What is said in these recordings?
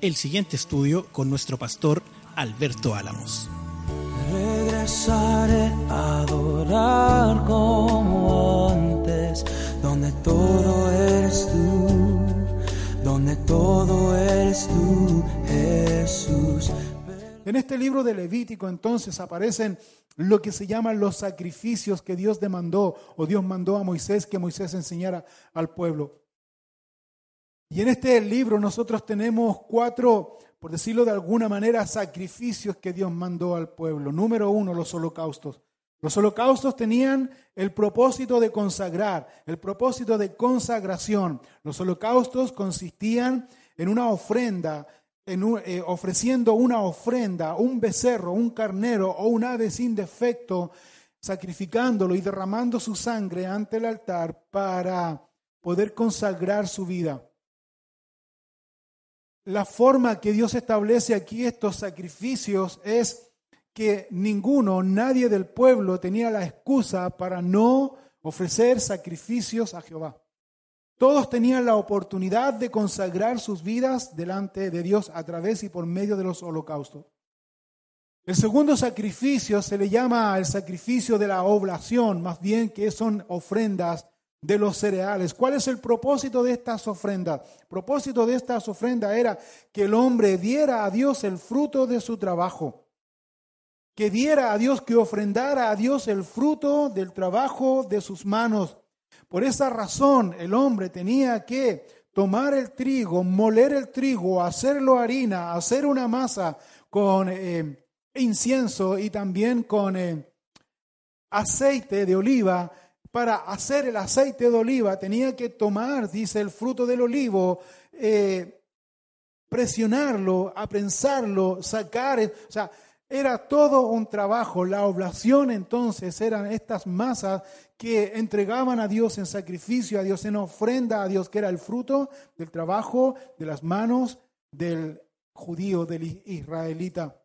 el siguiente estudio con nuestro pastor Alberto Álamos. Regresaré a adorar como antes, donde todo eres tú, donde todo eres tú, Jesús. En este libro de Levítico entonces aparecen lo que se llaman los sacrificios que Dios demandó o Dios mandó a Moisés que Moisés enseñara al pueblo. Y en este libro nosotros tenemos cuatro, por decirlo de alguna manera, sacrificios que Dios mandó al pueblo. Número uno, los holocaustos. Los holocaustos tenían el propósito de consagrar, el propósito de consagración. Los holocaustos consistían en una ofrenda, en eh, ofreciendo una ofrenda, un becerro, un carnero o un ave sin defecto, sacrificándolo y derramando su sangre ante el altar para poder consagrar su vida la forma que Dios establece aquí estos sacrificios es que ninguno, nadie del pueblo tenía la excusa para no ofrecer sacrificios a Jehová. Todos tenían la oportunidad de consagrar sus vidas delante de Dios a través y por medio de los holocaustos. El segundo sacrificio se le llama el sacrificio de la oblación, más bien que son ofrendas de los cereales. ¿Cuál es el propósito de estas ofrendas? El propósito de estas ofrendas era que el hombre diera a Dios el fruto de su trabajo. Que diera a Dios, que ofrendara a Dios el fruto del trabajo de sus manos. Por esa razón el hombre tenía que tomar el trigo, moler el trigo, hacerlo harina, hacer una masa con eh, incienso y también con eh, aceite de oliva para hacer el aceite de oliva tenía que tomar, dice, el fruto del olivo, eh, presionarlo, aprensarlo, sacar, o sea, era todo un trabajo. La oblación entonces eran estas masas que entregaban a Dios en sacrificio, a Dios en ofrenda, a Dios, que era el fruto del trabajo de las manos del judío, del israelita.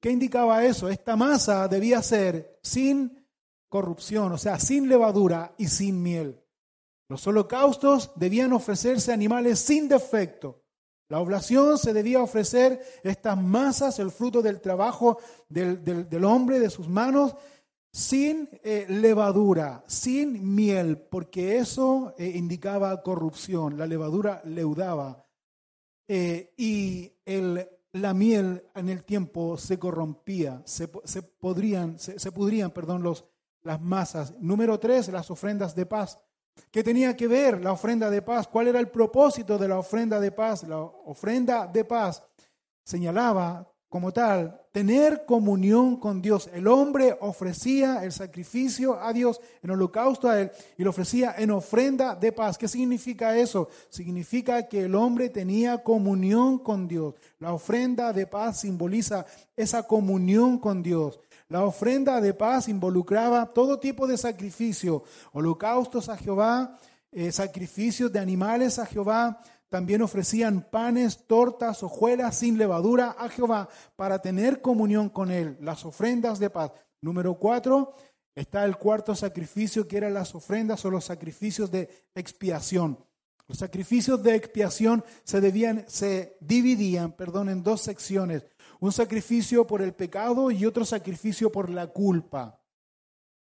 ¿Qué indicaba eso? Esta masa debía ser sin corrupción, o sea, sin levadura y sin miel. Los holocaustos debían ofrecerse animales sin defecto. La oblación se debía ofrecer estas masas, el fruto del trabajo del, hombre, de sus manos, sin eh, levadura, sin miel, porque eso eh, indicaba corrupción. La levadura leudaba. Eh, y el, la miel en el tiempo se corrompía, se, podrían, se, se pudrían perdón, los, las masas. Número tres, las ofrendas de paz. ¿Qué tenía que ver la ofrenda de paz? ¿Cuál era el propósito de la ofrenda de paz? La ofrenda de paz señalaba como tal tener comunión con Dios. El hombre ofrecía el sacrificio a Dios en holocausto a Él y lo ofrecía en ofrenda de paz. ¿Qué significa eso? Significa que el hombre tenía comunión con Dios. La ofrenda de paz simboliza esa comunión con Dios. La ofrenda de paz involucraba todo tipo de sacrificio, holocaustos a Jehová, eh, sacrificios de animales a Jehová. También ofrecían panes, tortas, hojuelas sin levadura a Jehová para tener comunión con Él. Las ofrendas de paz. Número cuatro, está el cuarto sacrificio que eran las ofrendas o los sacrificios de expiación. Los sacrificios de expiación se, debían, se dividían perdón, en dos secciones un sacrificio por el pecado y otro sacrificio por la culpa.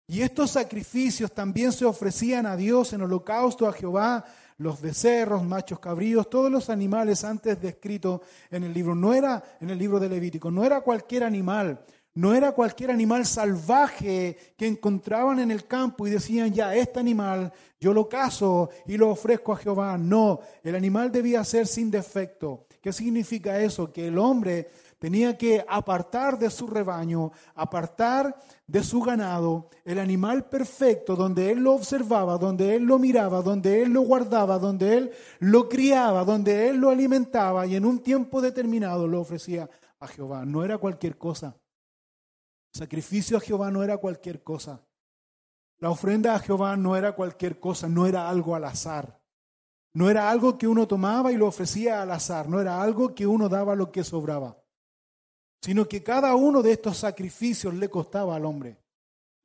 Y estos sacrificios también se ofrecían a Dios en holocausto a Jehová, los becerros, machos cabríos, todos los animales antes descritos en el libro. No era en el libro de Levítico, no era cualquier animal. no era cualquier animal salvaje que encontraban en el campo y decían, ya, este animal yo lo caso y lo ofrezco a Jehová. No, el animal debía ser sin defecto. ¿Qué significa eso? Que el hombre tenía que apartar de su rebaño, apartar de su ganado el animal perfecto donde él lo observaba, donde él lo miraba, donde él lo guardaba, donde él lo criaba, donde él lo alimentaba y en un tiempo determinado lo ofrecía a Jehová. No era cualquier cosa. Sacrificio a Jehová no era cualquier cosa. La ofrenda a Jehová no era cualquier cosa, no era algo al azar. No era algo que uno tomaba y lo ofrecía al azar, no era algo que uno daba lo que sobraba, sino que cada uno de estos sacrificios le costaba al hombre.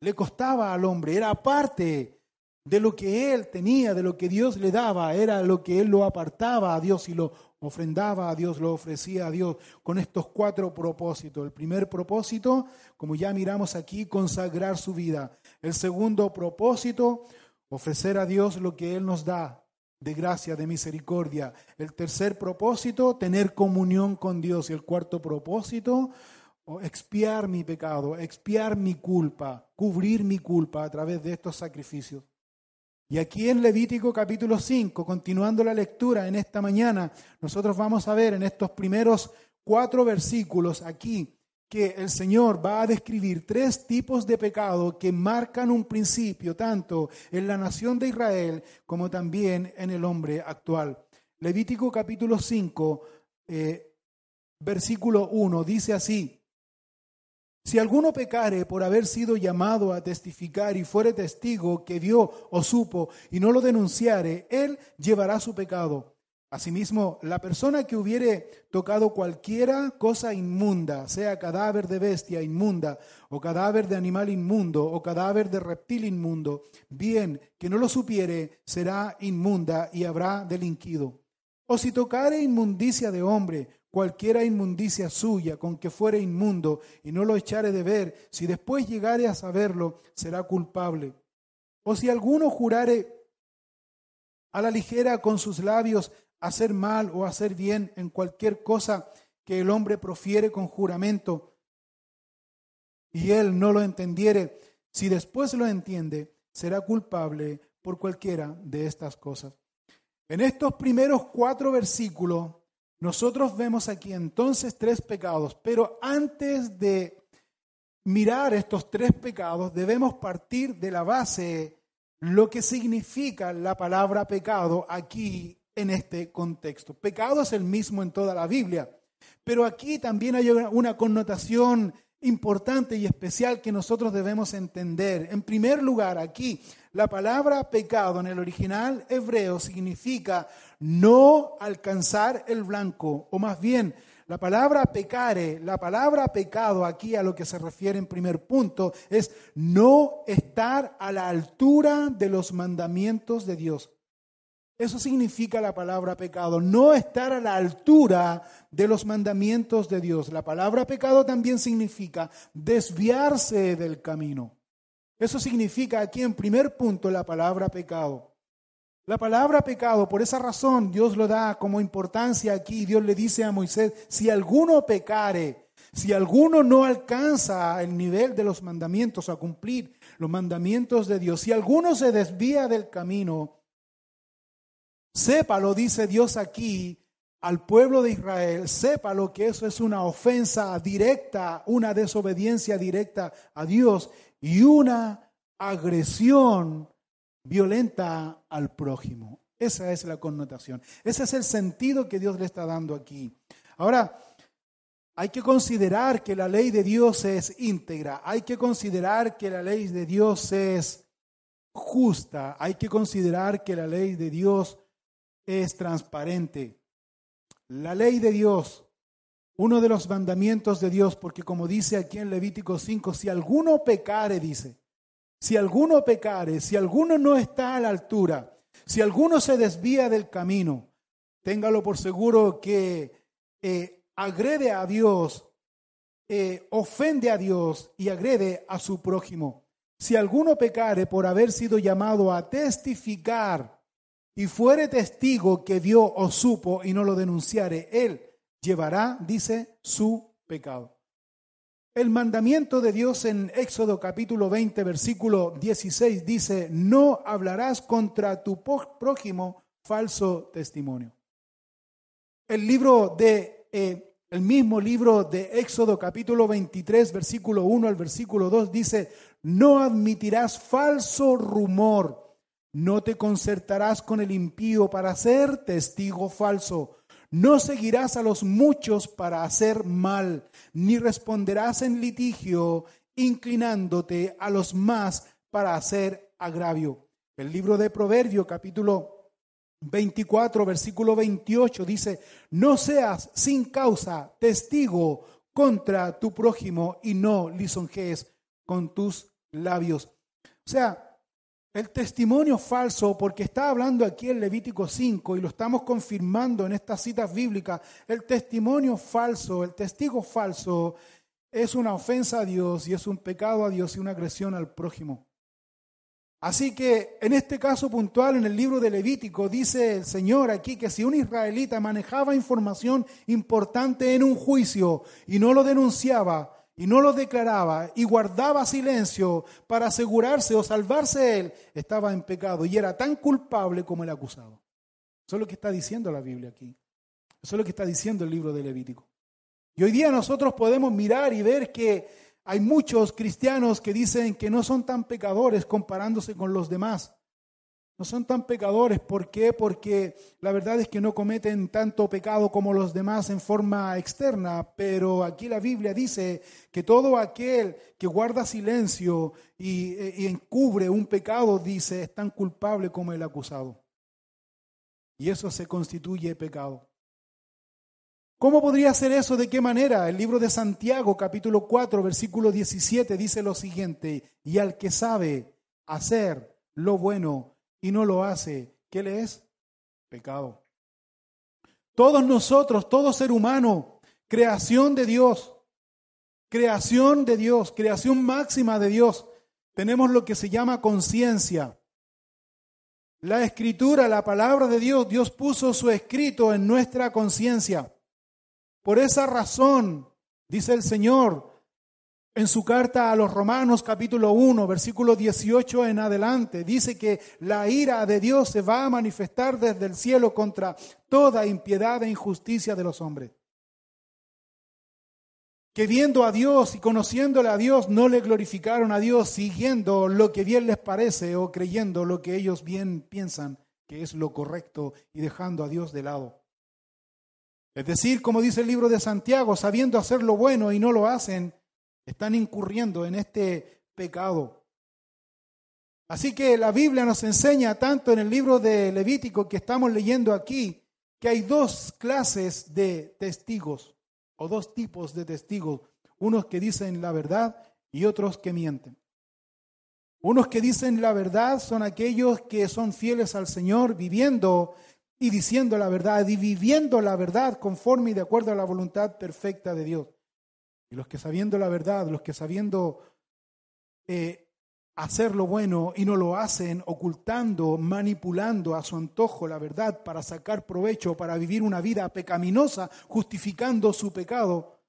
Le costaba al hombre, era parte de lo que él tenía, de lo que Dios le daba, era lo que él lo apartaba a Dios y lo ofrendaba a Dios, lo ofrecía a Dios con estos cuatro propósitos. El primer propósito, como ya miramos aquí, consagrar su vida. El segundo propósito, ofrecer a Dios lo que Él nos da de gracia, de misericordia. El tercer propósito, tener comunión con Dios. Y el cuarto propósito, expiar mi pecado, expiar mi culpa, cubrir mi culpa a través de estos sacrificios. Y aquí en Levítico capítulo 5, continuando la lectura en esta mañana, nosotros vamos a ver en estos primeros cuatro versículos aquí que el Señor va a describir tres tipos de pecado que marcan un principio tanto en la nación de Israel como también en el hombre actual. Levítico capítulo 5, eh, versículo 1 dice así, si alguno pecare por haber sido llamado a testificar y fuere testigo que vio o supo y no lo denunciare, él llevará su pecado. Asimismo, la persona que hubiere tocado cualquiera cosa inmunda, sea cadáver de bestia inmunda, o cadáver de animal inmundo, o cadáver de reptil inmundo, bien que no lo supiere, será inmunda y habrá delinquido. O si tocare inmundicia de hombre, cualquiera inmundicia suya con que fuere inmundo y no lo echare de ver, si después llegare a saberlo, será culpable. O si alguno jurare a la ligera con sus labios hacer mal o hacer bien en cualquier cosa que el hombre profiere con juramento, y él no lo entendiere, si después lo entiende, será culpable por cualquiera de estas cosas. En estos primeros cuatro versículos nosotros vemos aquí entonces tres pecados, pero antes de mirar estos tres pecados debemos partir de la base lo que significa la palabra pecado aquí en este contexto. Pecado es el mismo en toda la Biblia, pero aquí también hay una connotación importante y especial que nosotros debemos entender. En primer lugar, aquí la palabra pecado en el original hebreo significa no alcanzar el blanco, o más bien, la palabra pecare, la palabra pecado aquí a lo que se refiere en primer punto es no estar a la altura de los mandamientos de Dios. Eso significa la palabra pecado, no estar a la altura de los mandamientos de Dios. La palabra pecado también significa desviarse del camino. Eso significa aquí en primer punto la palabra pecado. La palabra pecado, por esa razón Dios lo da como importancia aquí. Dios le dice a Moisés, si alguno pecare, si alguno no alcanza el nivel de los mandamientos, a cumplir los mandamientos de Dios, si alguno se desvía del camino, Sépalo, dice Dios aquí al pueblo de Israel, sépalo que eso es una ofensa directa, una desobediencia directa a Dios y una agresión violenta al prójimo. Esa es la connotación. Ese es el sentido que Dios le está dando aquí. Ahora, hay que considerar que la ley de Dios es íntegra. Hay que considerar que la ley de Dios es justa. Hay que considerar que la ley de Dios es transparente. La ley de Dios, uno de los mandamientos de Dios, porque como dice aquí en Levítico 5, si alguno pecare, dice, si alguno pecare, si alguno no está a la altura, si alguno se desvía del camino, téngalo por seguro que eh, agrede a Dios, eh, ofende a Dios y agrede a su prójimo. Si alguno pecare por haber sido llamado a testificar y fuere testigo que vio o supo y no lo denunciare, él llevará, dice, su pecado. El mandamiento de Dios en Éxodo capítulo 20, versículo 16 dice, no hablarás contra tu prójimo falso testimonio. El libro de, eh, el mismo libro de Éxodo capítulo 23, versículo 1 al versículo 2 dice, no admitirás falso rumor, no te concertarás con el impío para ser testigo falso no seguirás a los muchos para hacer mal, ni responderás en litigio inclinándote a los más para hacer agravio. El libro de Proverbio capítulo 24, versículo 28 dice, no seas sin causa testigo contra tu prójimo y no lisonjees con tus labios. O sea, el testimonio falso, porque está hablando aquí en Levítico 5 y lo estamos confirmando en estas citas bíblicas, el testimonio falso, el testigo falso es una ofensa a Dios y es un pecado a Dios y una agresión al prójimo. Así que en este caso puntual, en el libro de Levítico, dice el Señor aquí que si un israelita manejaba información importante en un juicio y no lo denunciaba, y no lo declaraba y guardaba silencio para asegurarse o salvarse él, estaba en pecado y era tan culpable como el acusado. Eso es lo que está diciendo la Biblia aquí. Eso es lo que está diciendo el libro de Levítico. Y hoy día nosotros podemos mirar y ver que hay muchos cristianos que dicen que no son tan pecadores comparándose con los demás. No son tan pecadores. ¿Por qué? Porque la verdad es que no cometen tanto pecado como los demás en forma externa, pero aquí la Biblia dice que todo aquel que guarda silencio y, encubre un pecado, dice, es tan culpable como el acusado. Y eso se constituye pecado. ¿Cómo podría ser eso? ¿De qué manera? El libro de Santiago, capítulo 4, versículo 17, dice lo siguiente, y al que sabe hacer lo bueno, y no lo hace, ¿qué le es? Pecado. Todos nosotros, todo ser humano, creación de Dios, creación de Dios, creación máxima de Dios, tenemos lo que se llama conciencia. La escritura, la palabra de Dios, Dios puso su escrito en nuestra conciencia. Por esa razón, dice el Señor, en su carta a los Romanos capítulo 1, versículo 18 en adelante, dice que la ira de Dios se va a manifestar desde el cielo contra toda impiedad e injusticia de los hombres. Que viendo a Dios y conociéndole a Dios no le glorificaron a Dios siguiendo lo que bien les parece o creyendo lo que ellos bien piensan que es lo correcto y dejando a Dios de lado. Es decir, como dice el libro de Santiago, sabiendo hacer lo bueno y no lo hacen, están incurriendo en este pecado. Así que la Biblia nos enseña tanto en el libro de Levítico que estamos leyendo aquí que hay dos clases de testigos o dos tipos de testigos, unos que dicen la verdad y otros que mienten. Unos que dicen la verdad son aquellos que son fieles al Señor, viviendo y diciendo la verdad y viviendo la verdad conforme y de acuerdo a la voluntad perfecta de Dios. Y los que sabiendo la verdad, los que sabiendo eh, hacer lo bueno y no lo hacen, ocultando, manipulando a su antojo la verdad para sacar provecho, para vivir una vida pecaminosa, justificando su pecado,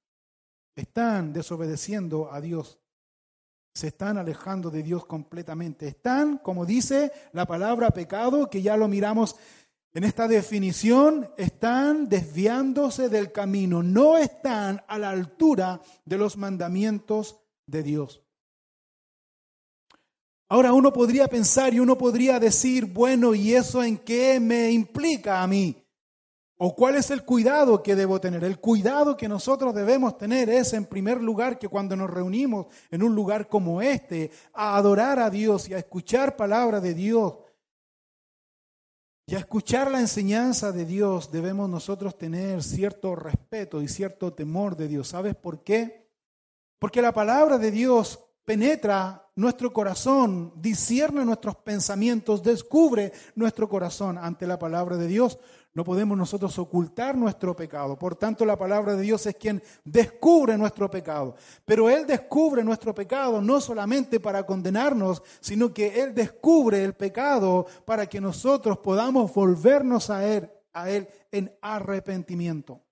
están desobedeciendo a Dios. Se están alejando de Dios completamente. Están, como dice la palabra pecado, que ya lo miramos en esta definición están desviándose del camino, no están a la altura de los mandamientos de Dios. Ahora uno podría pensar y uno podría decir, bueno, ¿y eso en qué me implica a mí? ¿O cuál es el cuidado que debo tener? El cuidado que nosotros debemos tener es, en primer lugar, que cuando nos reunimos en un lugar como este, a adorar a Dios y a escuchar palabra de Dios, y a escuchar la enseñanza de Dios debemos nosotros tener cierto respeto y cierto temor de Dios. ¿Sabes por qué? Porque la palabra de Dios penetra nuestro corazón, discierne nuestros pensamientos, descubre nuestro corazón ante la palabra de Dios. No podemos nosotros ocultar nuestro pecado. Por tanto, la palabra de Dios es quien descubre nuestro pecado. Pero Él descubre nuestro pecado no solamente para condenarnos, sino que Él descubre el pecado para que nosotros podamos volvernos a Él, a Él en arrepentimiento.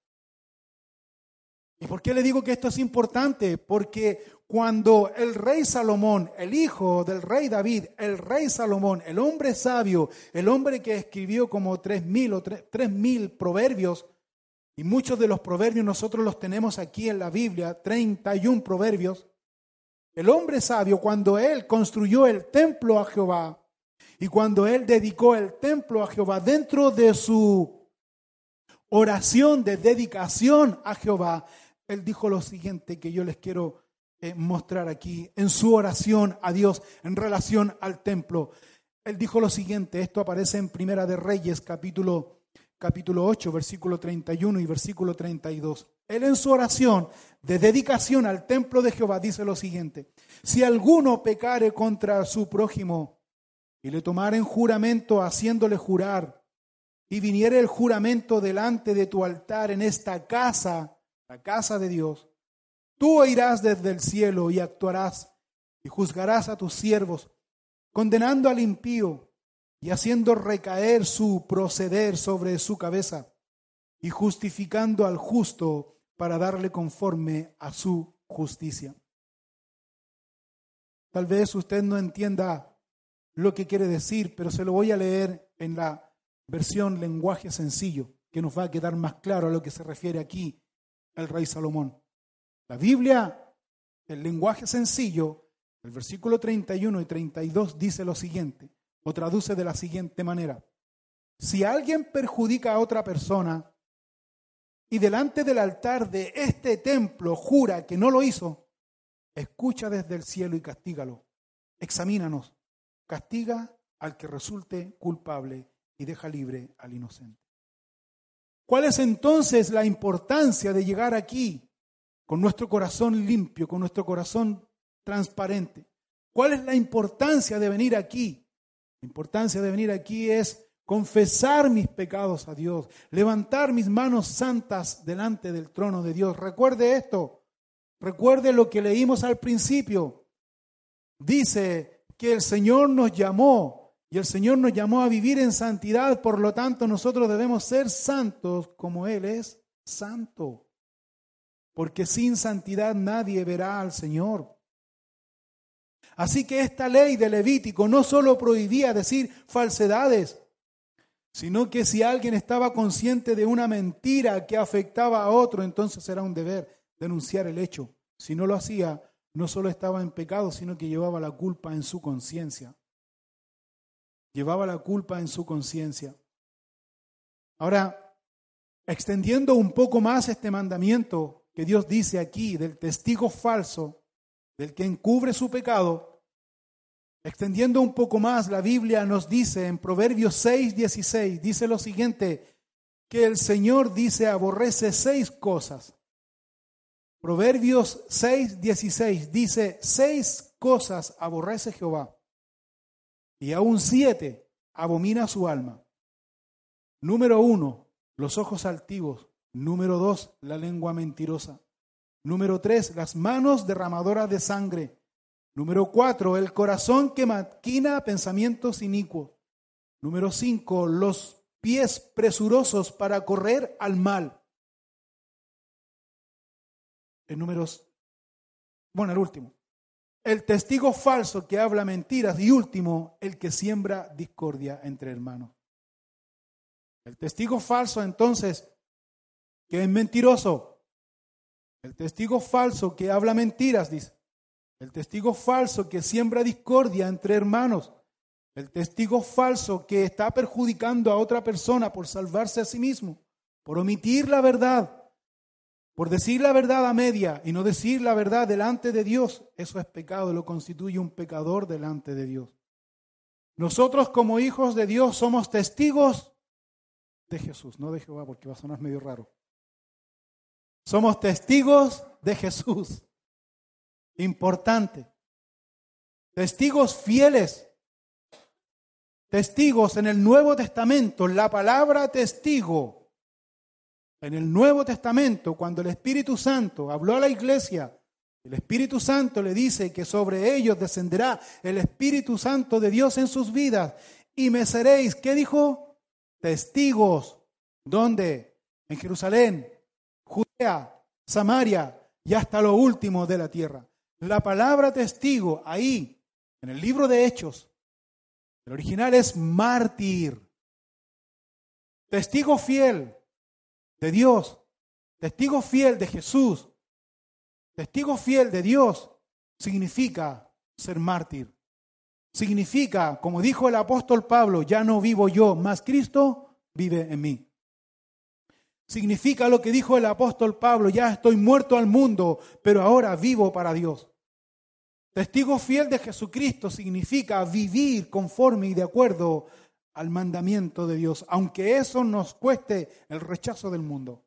¿Y por qué le digo que esto es importante? Porque cuando el rey Salomón, el hijo del rey David, el rey Salomón, el hombre sabio, el hombre que escribió como tres mil o tres mil proverbios, y muchos de los proverbios nosotros los tenemos aquí en la Biblia, 31 proverbios, el hombre sabio, cuando él construyó el templo a Jehová y cuando él dedicó el templo a Jehová dentro de su oración de dedicación a Jehová, él dijo lo siguiente que yo les quiero eh, mostrar aquí en su oración a Dios en relación al templo. Él dijo lo siguiente, esto aparece en Primera de Reyes capítulo, capítulo 8, versículo 31 y versículo 32. Él en su oración de dedicación al templo de Jehová dice lo siguiente, si alguno pecare contra su prójimo y le tomare en juramento haciéndole jurar, y viniere el juramento delante de tu altar en esta casa, la casa de Dios, tú oirás desde el cielo y actuarás y juzgarás a tus siervos, condenando al impío y haciendo recaer su proceder sobre su cabeza y justificando al justo para darle conforme a su justicia. Tal vez usted no entienda lo que quiere decir, pero se lo voy a leer en la versión lenguaje sencillo, que nos va a quedar más claro a lo que se refiere aquí el rey Salomón. La Biblia, el lenguaje sencillo, el versículo 31 y 32 dice lo siguiente, o traduce de la siguiente manera. Si alguien perjudica a otra persona y delante del altar de este templo jura que no lo hizo, escucha desde el cielo y castígalo. Examínanos. Castiga al que resulte culpable y deja libre al inocente. ¿Cuál es entonces la importancia de llegar aquí con nuestro corazón limpio, con nuestro corazón transparente? ¿Cuál es la importancia de venir aquí? La importancia de venir aquí es confesar mis pecados a Dios, levantar mis manos santas delante del trono de Dios. Recuerde esto, recuerde lo que leímos al principio. Dice que el Señor nos llamó y el Señor nos llamó a vivir en santidad, por lo tanto nosotros debemos ser santos como Él es santo. Porque sin santidad nadie verá al Señor. Así que esta ley de Levítico no solo prohibía decir falsedades, sino que si alguien estaba consciente de una mentira que afectaba a otro, entonces era un deber denunciar el hecho. Si no lo hacía, no solo estaba en pecado, sino que llevaba la culpa en su conciencia llevaba la culpa en su conciencia. Ahora, extendiendo un poco más este mandamiento que Dios dice aquí del testigo falso, del que encubre su pecado, extendiendo un poco más, la Biblia nos dice en Proverbios 6, 16, dice lo siguiente, que el Señor dice aborrece seis cosas. Proverbios 6, 16 dice, seis cosas aborrece Jehová y aún siete abomina su alma. Número uno, los ojos altivos. Número dos, la lengua mentirosa. Número tres, las manos derramadoras de sangre. Número cuatro, el corazón que maquina pensamientos inicuos. Número cinco, los pies presurosos para correr al mal. En números, bueno, el último el testigo falso que habla mentiras y último, el que siembra discordia entre hermanos. El testigo falso entonces, que es mentiroso. El testigo falso que habla mentiras, dice. El testigo falso que siembra discordia entre hermanos. El testigo falso que está perjudicando a otra persona por salvarse a sí mismo, por omitir la verdad, por decir la verdad a media y no decir la verdad delante de Dios, eso es pecado, lo constituye un pecador delante de Dios. Nosotros como hijos de Dios somos testigos de Jesús, no de Jehová, porque va a sonar medio raro. Somos testigos de Jesús. Importante. Testigos fieles. Testigos en el Nuevo Testamento. La palabra testigo en el Nuevo Testamento, cuando el Espíritu Santo habló a la iglesia, el Espíritu Santo le dice que sobre ellos descenderá el Espíritu Santo de Dios en sus vidas y me seréis, ¿qué dijo? Testigos. ¿Dónde? En Jerusalén, Judea, Samaria y hasta lo último de la tierra. La palabra testigo ahí, en el libro de Hechos, el original es mártir. Testigo fiel de Dios, testigo fiel de Jesús, testigo fiel de Dios significa ser mártir. Significa, como dijo el apóstol Pablo, ya no vivo yo, más Cristo vive en mí. Significa lo que dijo el apóstol Pablo, ya estoy muerto al mundo, pero ahora vivo para Dios. Testigo fiel de Jesucristo significa vivir conforme y de acuerdo al mandamiento de Dios, aunque eso nos cueste el rechazo del mundo.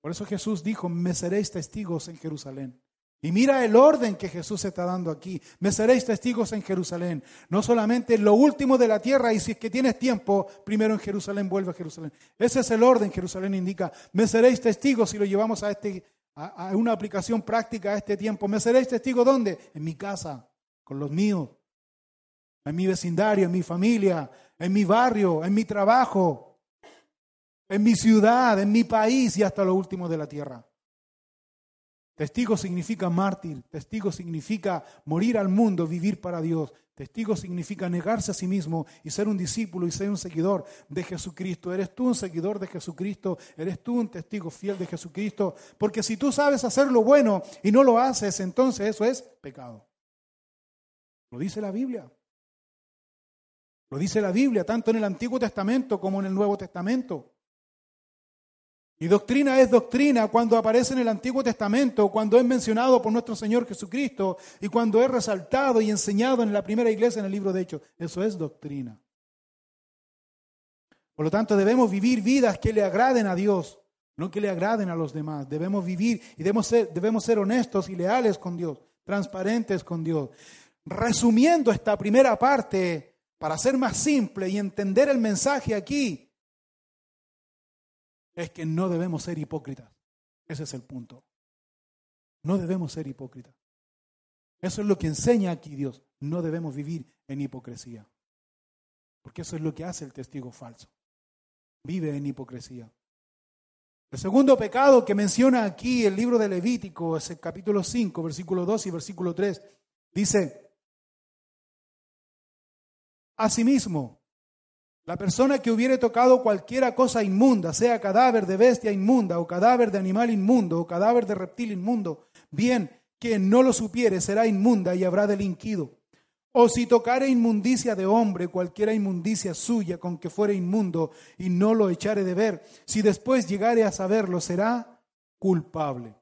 Por eso Jesús dijo, me seréis testigos en Jerusalén. Y mira el orden que Jesús está dando aquí. Me seréis testigos en Jerusalén. No solamente en lo último de la tierra, y si es que tienes tiempo, primero en Jerusalén, vuelve a Jerusalén. Ese es el orden. Jerusalén indica, me seréis testigos si lo llevamos a, este, a, a una aplicación práctica a este tiempo. ¿Me seréis testigos dónde? En mi casa, con los míos, en mi vecindario, en mi familia, en mi barrio, en mi trabajo, en mi ciudad, en mi país y hasta lo último de la tierra. Testigo significa mártir, testigo significa morir al mundo, vivir para Dios. Testigo significa negarse a sí mismo y ser un discípulo y ser un seguidor de Jesucristo. ¿Eres tú un seguidor de Jesucristo? ¿Eres tú un testigo fiel de Jesucristo? Porque si tú sabes hacer lo bueno y no lo haces, entonces eso es pecado. Lo dice la Biblia. Lo dice la Biblia, tanto en el Antiguo Testamento como en el Nuevo Testamento. Y doctrina es doctrina cuando aparece en el Antiguo Testamento, cuando es mencionado por nuestro Señor Jesucristo y cuando es resaltado y enseñado en la primera iglesia en el libro de Hechos. Eso es doctrina. Por lo tanto, debemos vivir vidas que le agraden a Dios, no que le agraden a los demás. Debemos vivir y debemos ser, debemos ser honestos y leales con Dios, transparentes con Dios. Resumiendo esta primera parte, para ser más simple y entender el mensaje aquí, es que no debemos ser hipócritas. Ese es el punto. No debemos ser hipócritas. Eso es lo que enseña aquí Dios. No debemos vivir en hipocresía. Porque eso es lo que hace el testigo falso. Vive en hipocresía. El segundo pecado que menciona aquí el libro de Levítico, es el capítulo 5, versículo 2 y versículo 3, dice, Asimismo, la persona que hubiere tocado cualquiera cosa inmunda, sea cadáver de bestia inmunda, o cadáver de animal inmundo, o cadáver de reptil inmundo, bien, que no lo supiere será inmunda y habrá delinquido. O si tocare inmundicia de hombre, cualquiera inmundicia suya con que fuere inmundo, y no lo echare de ver, si después llegare a saberlo, será culpable.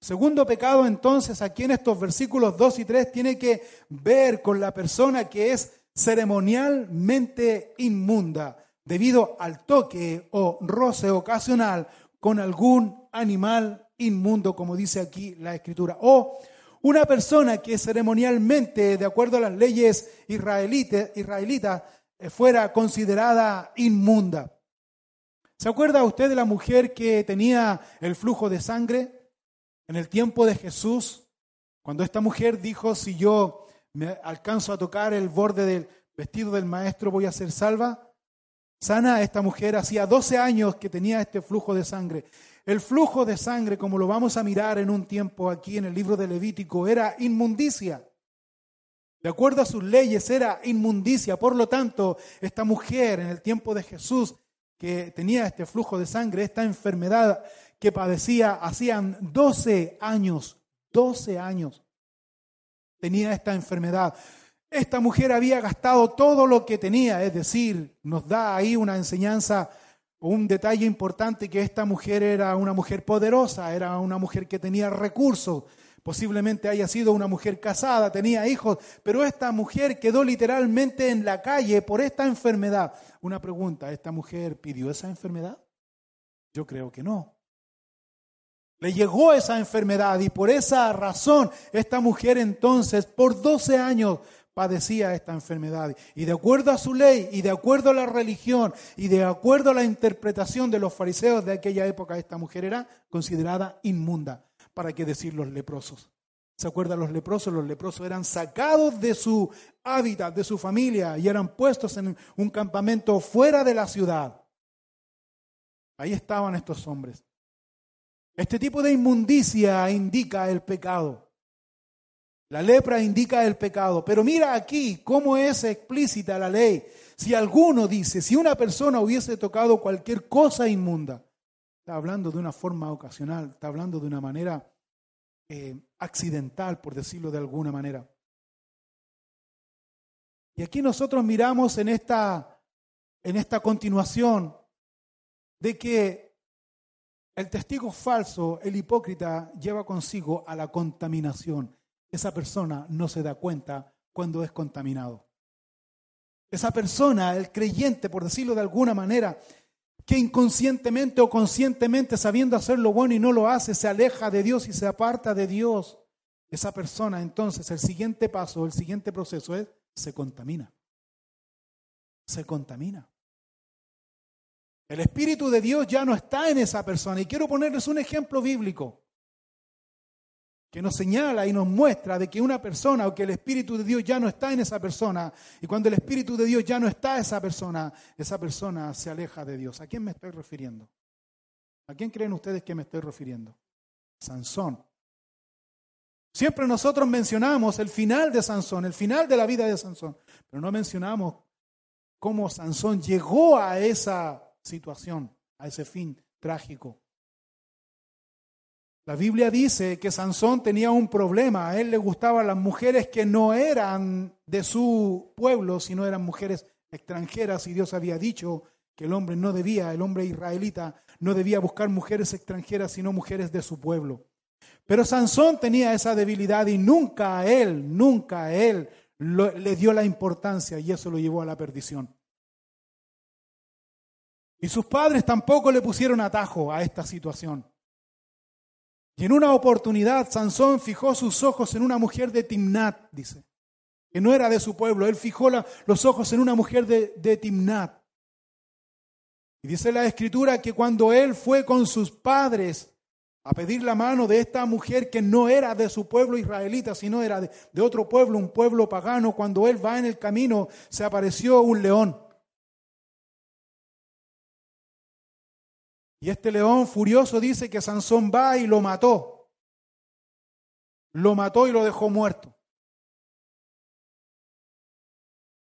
Segundo pecado, entonces, aquí en estos versículos 2 y 3, tiene que ver con la persona que es ceremonialmente inmunda debido al toque o roce ocasional con algún animal inmundo, como dice aquí la escritura. O una persona que ceremonialmente, de acuerdo a las leyes israelitas, israelita, eh, fuera considerada inmunda. ¿Se acuerda usted de la mujer que tenía el flujo de sangre en el tiempo de Jesús? Cuando esta mujer dijo, si yo me alcanzo a tocar el borde del vestido del maestro, voy a ser salva. Sana, esta mujer hacía 12 años que tenía este flujo de sangre. El flujo de sangre, como lo vamos a mirar en un tiempo aquí en el libro de Levítico, era inmundicia. De acuerdo a sus leyes, era inmundicia. Por lo tanto, esta mujer en el tiempo de Jesús, que tenía este flujo de sangre, esta enfermedad que padecía, hacían 12 años, 12 años tenía esta enfermedad. Esta mujer había gastado todo lo que tenía, es decir, nos da ahí una enseñanza o un detalle importante que esta mujer era una mujer poderosa, era una mujer que tenía recursos, posiblemente haya sido una mujer casada, tenía hijos, pero esta mujer quedó literalmente en la calle por esta enfermedad. Una pregunta, ¿esta mujer pidió esa enfermedad? Yo creo que no. Le llegó esa enfermedad y por esa razón esta mujer entonces por 12 años padecía esta enfermedad. Y de acuerdo a su ley y de acuerdo a la religión y de acuerdo a la interpretación de los fariseos de aquella época, esta mujer era considerada inmunda. ¿Para qué decir los leprosos? ¿Se acuerdan los leprosos? Los leprosos eran sacados de su hábitat, de su familia y eran puestos en un campamento fuera de la ciudad. Ahí estaban estos hombres. Este tipo de inmundicia indica el pecado. La lepra indica el pecado. Pero mira aquí cómo es explícita la ley. Si alguno dice, si una persona hubiese tocado cualquier cosa inmunda, está hablando de una forma ocasional, está hablando de una manera eh, accidental, por decirlo de alguna manera. Y aquí nosotros miramos en esta, en esta continuación de que el testigo falso, el hipócrita, lleva consigo a la contaminación. Esa persona no se da cuenta cuando es contaminado. Esa persona, el creyente, por decirlo de alguna manera, que inconscientemente o conscientemente, sabiendo hacer lo bueno y no lo hace, se aleja de Dios y se aparta de Dios. Esa persona, entonces, el siguiente paso, el siguiente proceso es, se contamina. Se contamina. El Espíritu de Dios ya no está en esa persona. Y quiero ponerles un ejemplo bíblico que nos señala y nos muestra de que una persona o que el Espíritu de Dios ya no está en esa persona, y cuando el Espíritu de Dios ya no está en esa persona, esa persona se aleja de Dios. ¿A quién me estoy refiriendo? ¿A quién creen ustedes que me estoy refiriendo? Sansón. Siempre nosotros mencionamos el final de Sansón, el final de la vida de Sansón, pero no mencionamos cómo Sansón llegó a esa situación, a ese fin trágico. La Biblia dice que Sansón tenía un problema. A él le gustaban las mujeres que no eran de su pueblo, sino eran mujeres extranjeras. Y Dios había dicho que el hombre no debía, el hombre israelita, no debía buscar mujeres extranjeras, sino mujeres de su pueblo. Pero Sansón tenía esa debilidad y nunca a él, nunca a él le dio la importancia y eso lo llevó a la perdición. Y sus padres tampoco le pusieron atajo a esta situación. Y en una oportunidad, Sansón fijó sus ojos en una mujer de Timnat, dice, que no era de su pueblo. Él fijó los ojos en una mujer de, de Timnat. Y dice la escritura que cuando él fue con sus padres a pedir la mano de esta mujer que no era de su pueblo israelita, sino era de, de otro pueblo, un pueblo pagano, cuando él va en el camino, se apareció un león. Y este león furioso dice que Sansón va y lo mató. Lo mató y lo dejó muerto.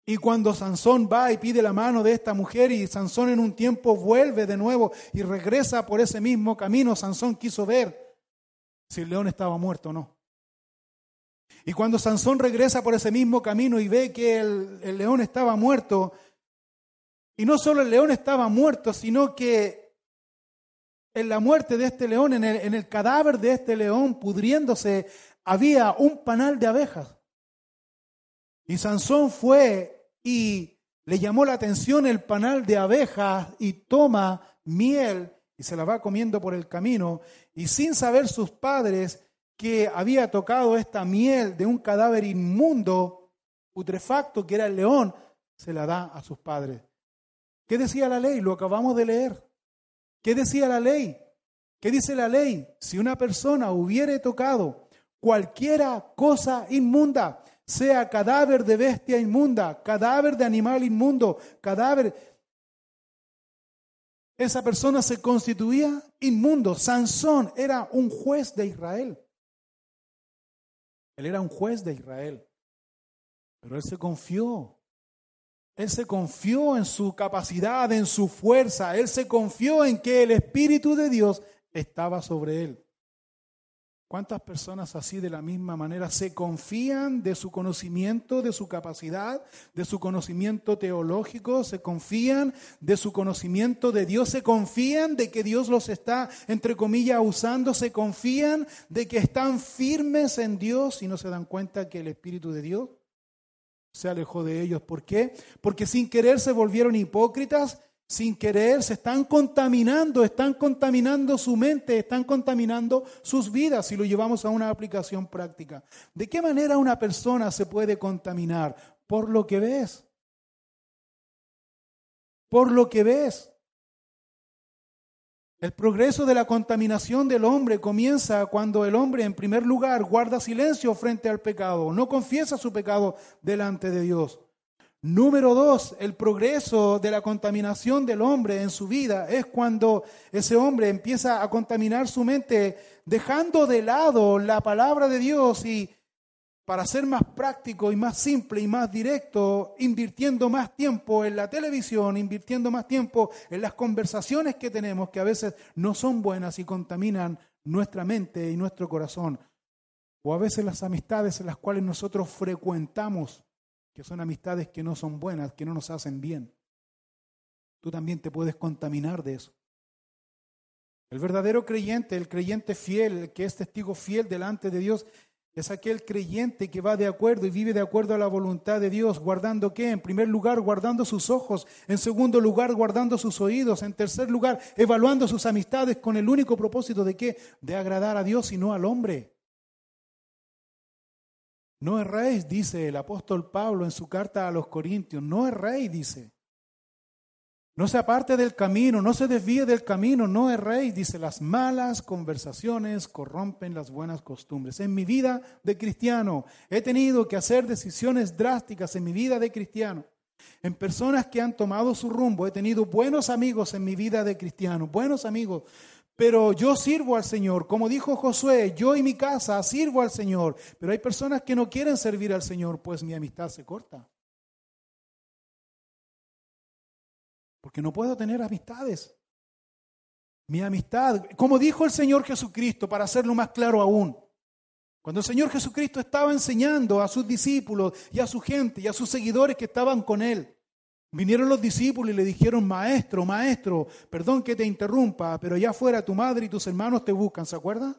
Y cuando Sansón va y pide la mano de esta mujer y Sansón en un tiempo vuelve de nuevo y regresa por ese mismo camino, Sansón quiso ver si el león estaba muerto o no. Y cuando Sansón regresa por ese mismo camino y ve que el, león estaba muerto, y no solo el león estaba muerto, sino que en la muerte de este león, en el, cadáver de este león pudriéndose, había un panal de abejas. Y Sansón fue y le llamó la atención el panal de abejas y toma miel y se la va comiendo por el camino. Y sin saber sus padres que había tocado esta miel de un cadáver inmundo, putrefacto, que era el león, se la da a sus padres. ¿Qué decía la ley? Lo acabamos de leer. ¿Qué decía la ley? ¿Qué dice la ley? Si una persona hubiere tocado cualquiera cosa inmunda, sea cadáver de bestia inmunda, cadáver de animal inmundo, cadáver, esa persona se constituía inmundo. Sansón era un juez de Israel. Él era un juez de Israel. Pero él se confió él se confió en su capacidad, en su fuerza. Él se confió en que el Espíritu de Dios estaba sobre él. ¿Cuántas personas así de la misma manera se confían de su conocimiento, de su capacidad, de su conocimiento teológico, se confían de su conocimiento de Dios, se confían de que Dios los está, entre comillas, usando, se confían de que están firmes en Dios y no se dan cuenta que el Espíritu de Dios se alejó de ellos. ¿Por qué? Porque sin querer se volvieron hipócritas, sin querer se están contaminando, están contaminando su mente, están contaminando sus vidas si lo llevamos a una aplicación práctica. ¿De qué manera una persona se puede contaminar? Por lo que ves. Por lo que ves. El progreso de la contaminación del hombre comienza cuando el hombre, en primer lugar, guarda silencio frente al pecado, no confiesa su pecado delante de Dios. Número dos, el progreso de la contaminación del hombre en su vida es cuando ese hombre empieza a contaminar su mente dejando de lado la palabra de Dios y para ser más práctico y más simple y más directo, invirtiendo más tiempo en la televisión, invirtiendo más tiempo en las conversaciones que tenemos que a veces no son buenas y contaminan nuestra mente y nuestro corazón. O a veces las amistades en las cuales nosotros frecuentamos, que son amistades que no son buenas, que no nos hacen bien. Tú también te puedes contaminar de eso. El verdadero creyente, el creyente fiel, el que es testigo fiel delante de Dios, es aquel creyente que va de acuerdo y vive de acuerdo a la voluntad de Dios, guardando qué? En primer lugar, guardando sus ojos, en segundo lugar, guardando sus oídos, en tercer lugar, evaluando sus amistades con el único propósito de qué? De agradar a Dios y no al hombre. No erréis, dice el apóstol Pablo en su carta a los Corintios, no erréis, dice. No se aparte del camino, no se desvíe del camino, no erréis, dice, las malas conversaciones corrompen las buenas costumbres. En mi vida de cristiano he tenido que hacer decisiones drásticas en mi vida de cristiano. En personas que han tomado su rumbo, he tenido buenos amigos en mi vida de cristiano, buenos amigos, pero yo sirvo al Señor. Como dijo Josué, yo y mi casa sirvo al Señor. Pero hay personas que no quieren servir al Señor, pues mi amistad se corta. Porque no puedo tener amistades. Mi amistad, como dijo el Señor Jesucristo, para hacerlo más claro aún, cuando el Señor Jesucristo estaba enseñando a sus discípulos y a su gente y a sus seguidores que estaban con Él, vinieron los discípulos y le dijeron, maestro, maestro, perdón que te interrumpa, pero allá afuera tu madre y tus hermanos te buscan, ¿se acuerda?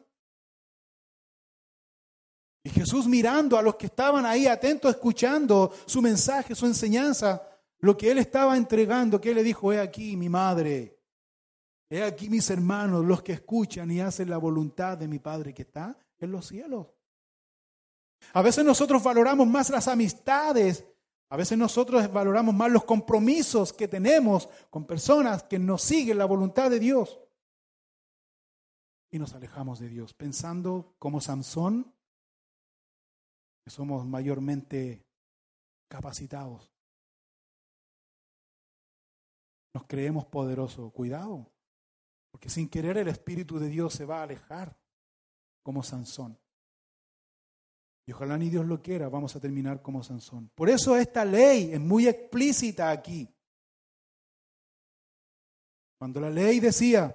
Y Jesús mirando a los que estaban ahí atentos, escuchando su mensaje, su enseñanza, lo que él estaba entregando, que él le dijo, he aquí mi madre, he aquí mis hermanos, los que escuchan y hacen la voluntad de mi Padre que está en los cielos. A veces nosotros valoramos más las amistades, a veces nosotros valoramos más los compromisos que tenemos con personas que nos siguen la voluntad de Dios. Y nos alejamos de Dios, pensando como Sansón, que somos mayormente capacitados nos creemos poderosos. Cuidado, porque sin querer el Espíritu de Dios se va a alejar como Sansón. Y ojalá ni Dios lo quiera, vamos a terminar como Sansón. Por eso esta ley es muy explícita aquí. Cuando la ley decía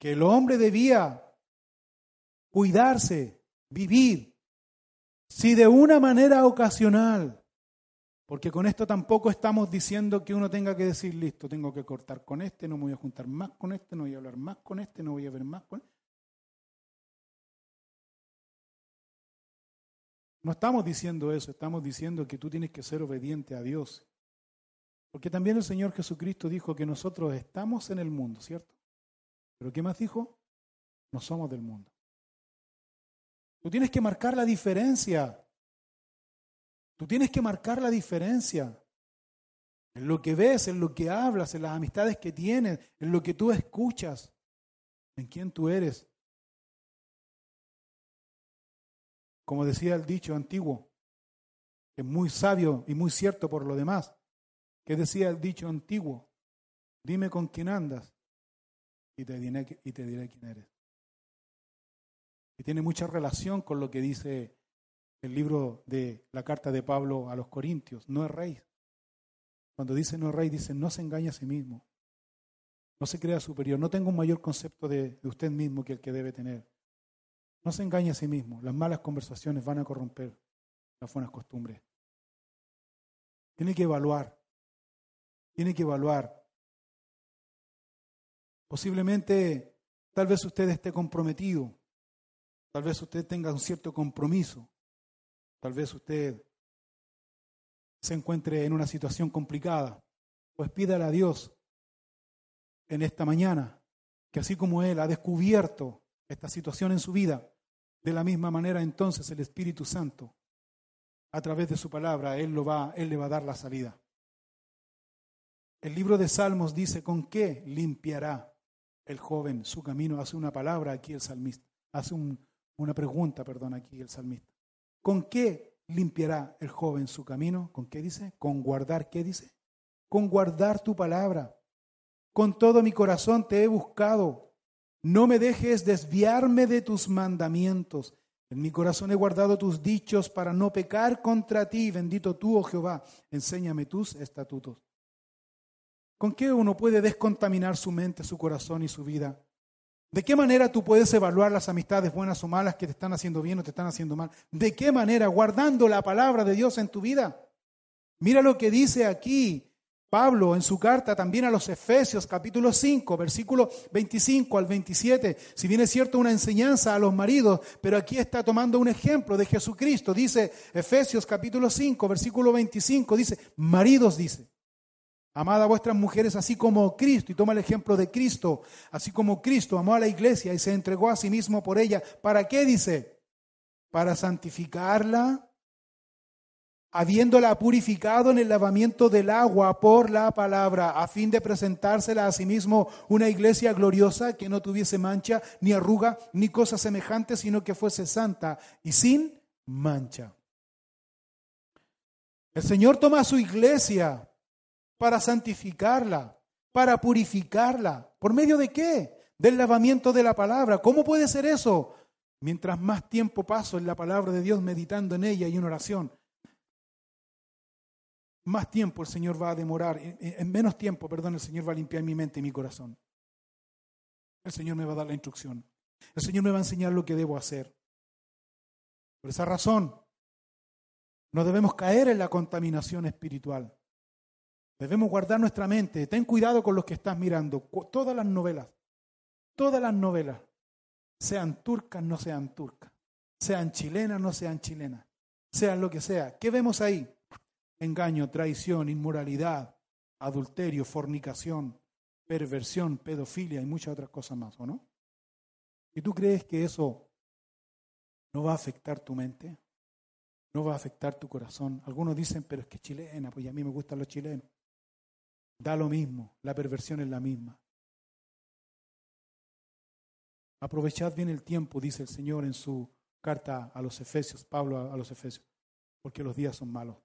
que el hombre debía cuidarse, vivir, si de una manera ocasional porque con esto tampoco estamos diciendo que uno tenga que decir, listo, tengo que cortar con este, no me voy a juntar más con este, no voy a hablar más con este, no voy a ver más con este. No estamos diciendo eso, estamos diciendo que tú tienes que ser obediente a Dios. Porque también el Señor Jesucristo dijo que nosotros estamos en el mundo, ¿cierto? Pero ¿qué más dijo? No somos del mundo. Tú tienes que marcar la diferencia. Tú tienes que marcar la diferencia en lo que ves, en lo que hablas, en las amistades que tienes, en lo que tú escuchas, en quién tú eres. Como decía el dicho antiguo, que es muy sabio y muy cierto por lo demás, que decía el dicho antiguo, dime con quién andas y te diré, y te diré quién eres. Y tiene mucha relación con lo que dice el libro de la carta de Pablo a los Corintios, no es rey. Cuando dice no es rey, dice no se engaña a sí mismo, no se crea superior, no tenga un mayor concepto de, de usted mismo que el que debe tener. No se engañe a sí mismo, las malas conversaciones van a corromper las buenas costumbres. Tiene que evaluar, tiene que evaluar. Posiblemente, tal vez usted esté comprometido, tal vez usted tenga un cierto compromiso, Tal vez usted se encuentre en una situación complicada, pues pídale a Dios en esta mañana que así como Él ha descubierto esta situación en su vida, de la misma manera entonces el Espíritu Santo, a través de su palabra, Él, lo va, Él le va a dar la salida. El libro de Salmos dice, ¿con qué limpiará el joven su camino? Hace una palabra aquí el salmista, hace una pregunta, perdón, aquí el salmista. ¿Con qué limpiará el joven su camino. ¿Con qué dice? Con guardar, ¿qué dice? Con guardar tu palabra. Con todo mi corazón te he buscado. No me dejes desviarme de tus mandamientos. En mi corazón he guardado tus dichos para no pecar contra ti. Bendito tú, oh Jehová. Enséñame tus estatutos. ¿Con qué uno puede descontaminar su mente, su corazón y su vida? ¿De qué manera tú puedes evaluar las amistades buenas o malas que te están haciendo bien o te están haciendo mal? ¿De qué manera? Guardando la palabra de Dios en tu vida. Mira lo que dice aquí Pablo en su carta también a los Efesios capítulo 5, versículo 25 al 27. Si bien es cierto una enseñanza a los maridos, pero aquí está tomando un ejemplo de Jesucristo. Dice Efesios capítulo 5, versículo 25, dice, maridos dice. Amad a vuestras mujeres así como Cristo, y toma el ejemplo de Cristo, así como Cristo amó a la iglesia y se entregó a sí mismo por ella. ¿Para qué dice? Para santificarla, habiéndola purificado en el lavamiento del agua por la palabra, a fin de presentársela a sí mismo una iglesia gloriosa que no tuviese mancha, ni arruga, ni cosa semejante, sino que fuese santa y sin mancha. El Señor toma a su iglesia para santificarla, para purificarla. ¿Por medio de qué? Del lavamiento de la palabra. ¿Cómo puede ser eso? Mientras más tiempo paso en la palabra de Dios meditando en ella y en oración, más tiempo el Señor va a demorar, en menos tiempo, perdón, el Señor va a limpiar mi mente y mi corazón. El Señor me va a dar la instrucción. El Señor me va a enseñar lo que debo hacer. Por esa razón, no debemos caer en la contaminación espiritual. Debemos guardar nuestra mente. Ten cuidado con los que estás mirando. Todas las novelas, todas las novelas, sean turcas, no sean turcas, sean chilenas, no sean chilenas, sean lo que sea. ¿Qué vemos ahí? Engaño, traición, inmoralidad, adulterio, fornicación, perversión, pedofilia y muchas otras cosas más, ¿o no? ¿Y tú crees que eso no va a afectar tu mente? ¿No va a afectar tu corazón? Algunos dicen, pero es que chilena, pues a mí me gustan los chilenos. Da lo mismo, la perversión es la misma. Aprovechad bien el tiempo, dice el Señor en su carta a los Efesios, Pablo a los Efesios, porque los días son malos.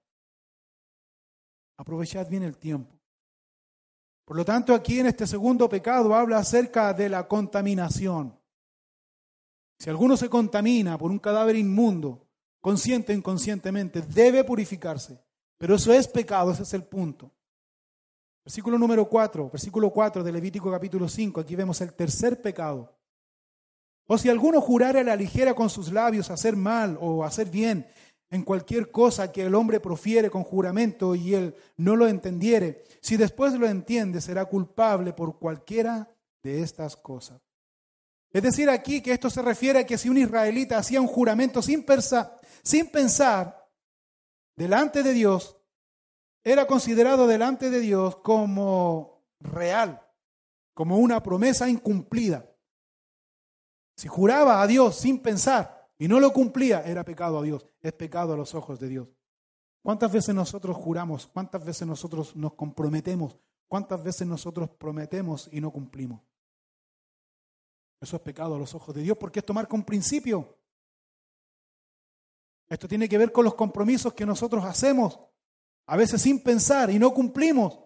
Aprovechad bien el tiempo. Por lo tanto, aquí en este segundo pecado habla acerca de la contaminación. Si alguno se contamina por un cadáver inmundo, consciente o inconscientemente, debe purificarse. Pero eso es pecado, ese es el punto. Versículo número 4, versículo 4 de Levítico capítulo 5, aquí vemos el tercer pecado. O si alguno jurare a la ligera con sus labios hacer mal o hacer bien en cualquier cosa que el hombre profiere con juramento y él no lo entendiere, si después lo entiende, será culpable por cualquiera de estas cosas. Es decir, aquí que esto se refiere a que si un israelita hacía un juramento sin, sin pensar delante de Dios, era considerado delante de Dios como real, como una promesa incumplida. Si juraba a Dios sin pensar y no lo cumplía, era pecado a Dios, es pecado a los ojos de Dios. ¿Cuántas veces nosotros juramos? ¿Cuántas veces nosotros nos comprometemos? ¿Cuántas veces nosotros prometemos y no cumplimos? Eso es pecado a los ojos de Dios porque es tomar con principio. Esto tiene que ver con los compromisos que nosotros hacemos a veces sin pensar y no cumplimos.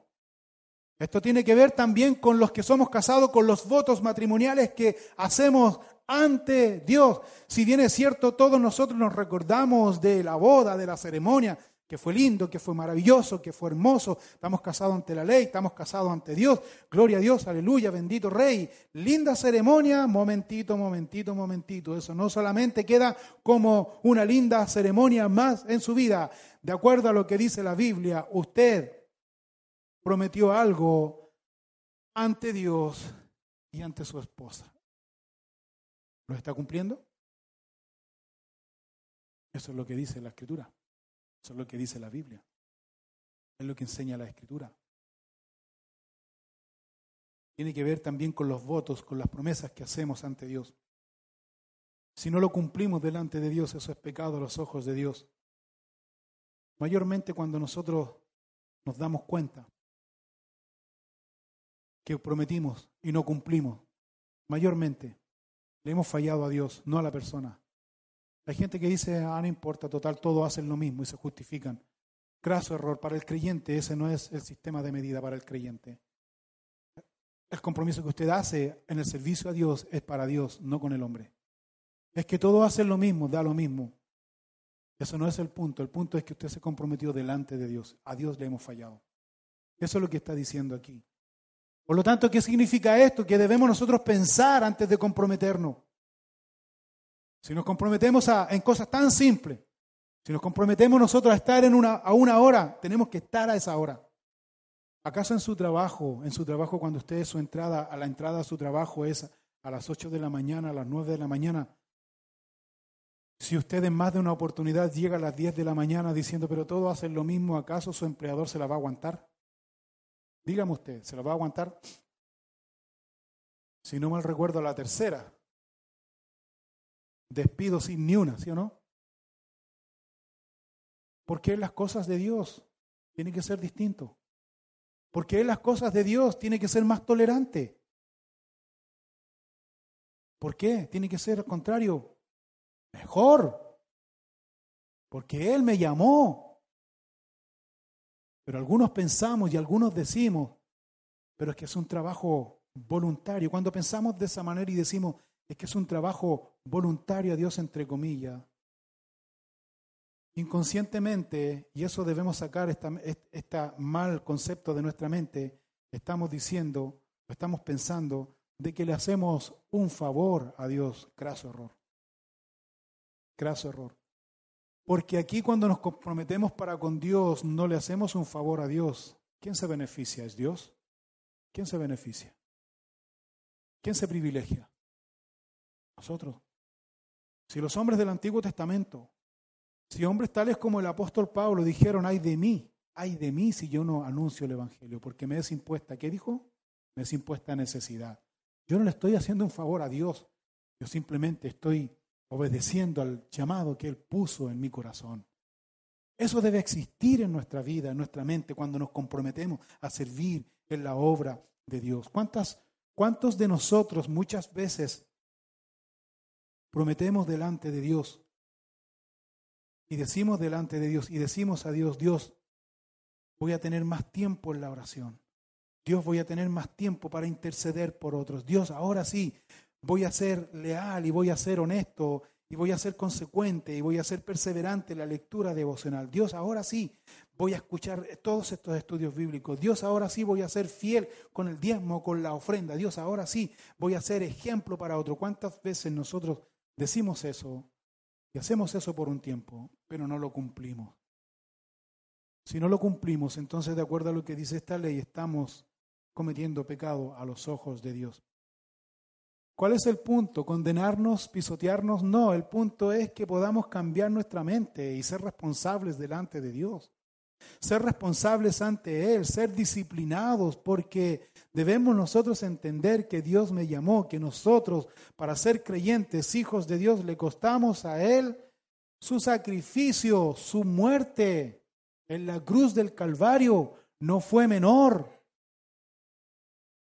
Esto tiene que ver también con los que somos casados, con los votos matrimoniales que hacemos ante Dios. Si bien es cierto, todos nosotros nos recordamos de la boda, de la ceremonia, que fue lindo, que fue maravilloso, que fue hermoso. Estamos casados ante la ley, estamos casados ante Dios. Gloria a Dios, aleluya, bendito Rey. Linda ceremonia, momentito, momentito, momentito. Eso no solamente queda como una linda ceremonia más en su vida. De acuerdo a lo que dice la Biblia, usted prometió algo ante Dios y ante su esposa. ¿Lo está cumpliendo? Eso es lo que dice la Escritura. Eso es lo que dice la Biblia. Es lo que enseña la Escritura. Tiene que ver también con los votos, con las promesas que hacemos ante Dios. Si no lo cumplimos delante de Dios, eso es pecado a los ojos de Dios. Mayormente cuando nosotros nos damos cuenta que prometimos y no cumplimos, mayormente le hemos fallado a Dios, no a la persona. Hay gente que dice, ah, no importa, total, todos hacen lo mismo y se justifican. Graso error. Para el creyente ese no es el sistema de medida para el creyente. El compromiso que usted hace en el servicio a Dios es para Dios, no con el hombre. Es que todos hacen lo mismo, da lo mismo. Eso no es el punto. El punto es que usted se comprometió delante de Dios. A Dios le hemos fallado. Eso es lo que está diciendo aquí. Por lo tanto, ¿qué significa esto? Que debemos nosotros pensar antes de comprometernos. Si nos comprometemos en cosas tan simples, si nos comprometemos nosotros a estar en una, a una hora, tenemos que estar a esa hora. ¿Acaso en su trabajo, en su trabajo cuando usted su entrada, a la entrada a su trabajo es a las 8 de la mañana, a las 9 de la mañana? Si usted en más de una oportunidad llega a las 10 de la mañana diciendo, pero todos hacen lo mismo, ¿acaso su empleador se la va a aguantar? Dígame usted, ¿se la va a aguantar? Si no mal recuerdo, la tercera. Despido sin ni una, ¿sí o no? Porque las cosas de Dios tienen que ser distinto. Porque las cosas de Dios tiene que ser más tolerante. ¿Por qué? Tiene que ser al contrario, mejor. Porque Él me llamó. Pero algunos pensamos y algunos decimos, pero es que es un trabajo voluntario. Cuando pensamos de esa manera y decimos, es que es un trabajo voluntario a Dios entre comillas, Inconscientemente, y eso debemos sacar este mal concepto de nuestra mente, estamos diciendo, estamos pensando de que le hacemos un favor a Dios. Craso error. Craso error. Porque aquí cuando nos comprometemos para con Dios, no le hacemos un favor a Dios. ¿Quién se beneficia? ¿Es Dios? ¿Quién se beneficia? ¿Quién se privilegia? Nosotros. Si los hombres del Antiguo Testamento si hombres tales como el apóstol Pablo dijeron, ay de mí, ay de mí si yo no anuncio el Evangelio, porque me es impuesta, ¿qué dijo? Me es impuesta necesidad. Yo no le estoy haciendo un favor a Dios, yo simplemente estoy obedeciendo al llamado que Él puso en mi corazón. Eso debe existir en nuestra vida, en nuestra mente, cuando nos comprometemos a servir en la obra de Dios. ¿Cuántas, ¿Cuántos de nosotros muchas veces prometemos delante de Dios y decimos delante de Dios y decimos a Dios, Dios, voy a tener más tiempo en la oración. Dios, voy a tener más tiempo para interceder por otros. Dios, ahora sí, voy a ser leal y voy a ser honesto y voy a ser consecuente y voy a ser perseverante en la lectura devocional. Dios, ahora sí, voy a escuchar todos estos estudios bíblicos. Dios, ahora sí voy a ser fiel con el diezmo, con la ofrenda. Dios, ahora sí voy a ser ejemplo para otro. ¿Cuántas veces nosotros decimos eso y hacemos eso por un tiempo, pero no lo cumplimos. Si no lo cumplimos, entonces de acuerdo a lo que dice esta ley, estamos cometiendo pecado a los ojos de Dios. ¿Cuál es el punto? ¿Condenarnos, pisotearnos? No, el punto es que podamos cambiar nuestra mente y ser responsables delante de Dios ser responsables ante Él, ser disciplinados, porque debemos nosotros entender que Dios me llamó, que nosotros, para ser creyentes, hijos de Dios, le costamos a Él su sacrificio, su muerte. En la cruz del Calvario, no fue menor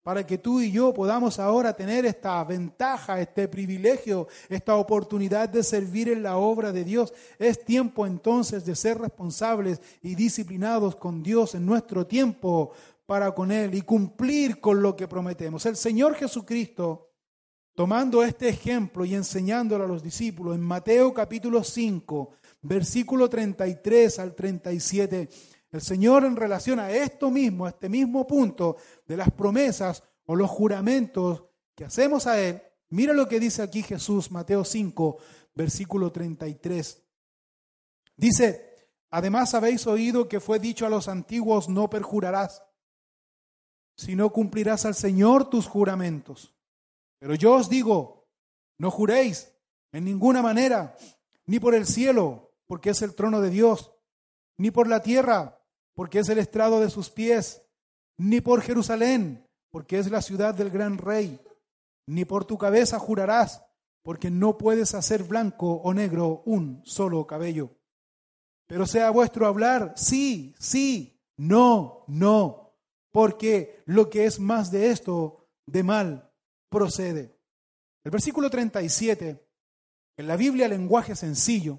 para que tú y yo podamos ahora tener esta ventaja, este privilegio, esta oportunidad de servir en la obra de Dios. Es tiempo entonces de ser responsables y disciplinados con Dios en nuestro tiempo para con Él y cumplir con lo que prometemos. El Señor Jesucristo, tomando este ejemplo y enseñándolo a los discípulos en Mateo capítulo 5, versículo 33 al 37, el Señor en relación a esto mismo, a este mismo punto de las promesas o los juramentos que hacemos a Él, mira lo que dice aquí Jesús, Mateo 5, versículo 33. Dice, además habéis oído que fue dicho a los antiguos, no perjurarás, sino cumplirás al Señor tus juramentos. Pero yo os digo, no juréis en ninguna manera, ni por el cielo, porque es el trono de Dios, ni por la tierra, porque es el estrado de sus pies, ni por Jerusalén, porque es la ciudad del gran rey, ni por tu cabeza jurarás, porque no puedes hacer blanco o negro un solo cabello. Pero sea vuestro hablar, sí, sí, no, no, porque lo que es más de esto, de mal, procede. El versículo 37 En la Biblia, lenguaje sencillo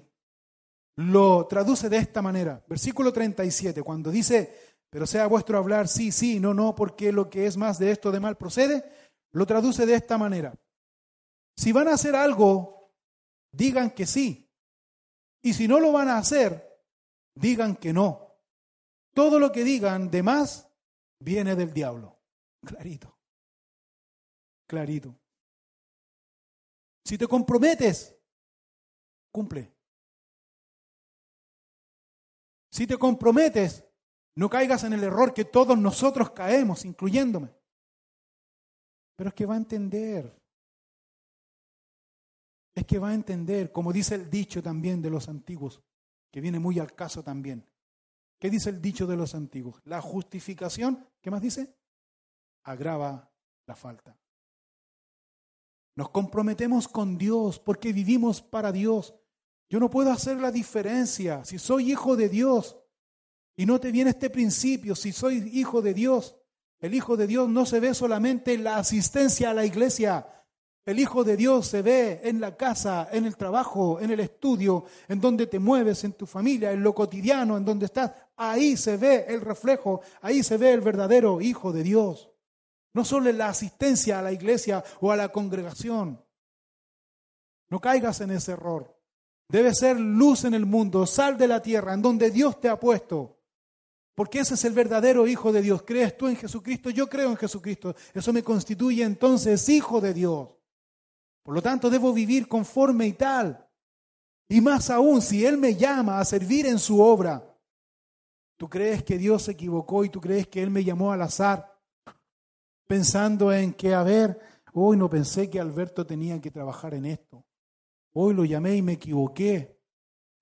lo traduce de esta manera. Versículo 37, cuando dice, pero sea vuestro hablar sí, sí, no, no, porque lo que es más de esto de mal procede, lo traduce de esta manera. Si van a hacer algo, digan que sí. Y si no lo van a hacer, digan que no. Todo lo que digan de más viene del diablo. Clarito. Clarito. Si te comprometes, cumple. Si te comprometes, no caigas en el error que todos nosotros caemos, incluyéndome. Pero es que va a entender. Es que va a entender, como dice el dicho también de los antiguos, que viene muy al caso también. ¿Qué dice el dicho de los antiguos? La justificación, ¿qué más dice? Agrava la falta. Nos comprometemos con Dios porque vivimos para Dios. Yo no puedo hacer la diferencia. Si soy hijo de Dios y no te viene este principio, si soy hijo de Dios, el hijo de Dios no se ve solamente en la asistencia a la iglesia. El hijo de Dios se ve en la casa, en el trabajo, en el estudio, en donde te mueves, en tu familia, en lo cotidiano, en donde estás. Ahí se ve el reflejo, ahí se ve el verdadero hijo de Dios. No solo en la asistencia a la iglesia o a la congregación. No caigas en ese error. Debe ser luz en el mundo, sal de la tierra, en donde Dios te ha puesto. Porque ese es el verdadero Hijo de Dios. ¿Crees tú en Jesucristo? Yo creo en Jesucristo. Eso me constituye entonces Hijo de Dios. Por lo tanto, debo vivir conforme y tal. Y más aún, si Él me llama a servir en su obra, ¿tú crees que Dios se equivocó y tú crees que Él me llamó al azar? pensando en que, a ver, hoy no pensé que Alberto tenía que trabajar en esto. Hoy lo llamé y me equivoqué.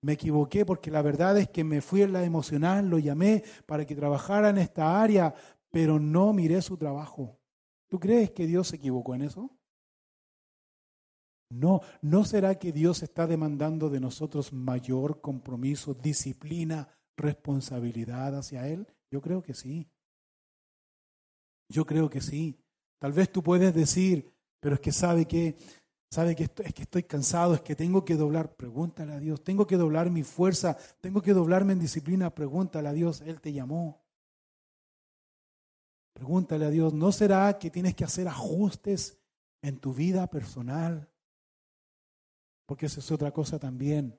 Me equivoqué porque la verdad es que me fui en la emocional, lo llamé para que trabajara en esta área, pero no miré su trabajo. ¿Tú crees que Dios se equivocó en eso? No, ¿no será que Dios está demandando de nosotros mayor compromiso, disciplina, responsabilidad hacia Él? Yo creo que sí. Yo creo que sí. Tal vez tú puedes decir, pero es que sabe que, sabe que es que estoy cansado, es que tengo que doblar. Pregúntale a Dios, tengo que doblar mi fuerza, tengo que doblarme en disciplina. Pregúntale a Dios, Él te llamó. Pregúntale a Dios, ¿no será que tienes que hacer ajustes en tu vida personal? Porque esa es otra cosa también.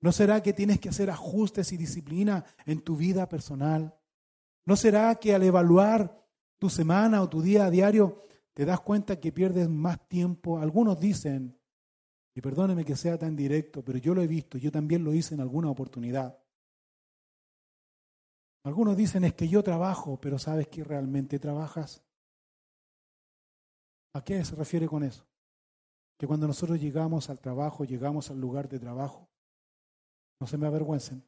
¿No será que tienes que hacer ajustes y disciplina en tu vida personal? ¿No será que al evaluar tu semana o tu día a diario, te das cuenta que pierdes más tiempo. Algunos dicen, y perdóneme que sea tan directo, pero yo lo he visto, yo también lo hice en alguna oportunidad. Algunos dicen es que yo trabajo, pero ¿sabes que realmente trabajas? ¿A qué se refiere con eso? Que cuando nosotros llegamos al trabajo, llegamos al lugar de trabajo, no se me avergüencen,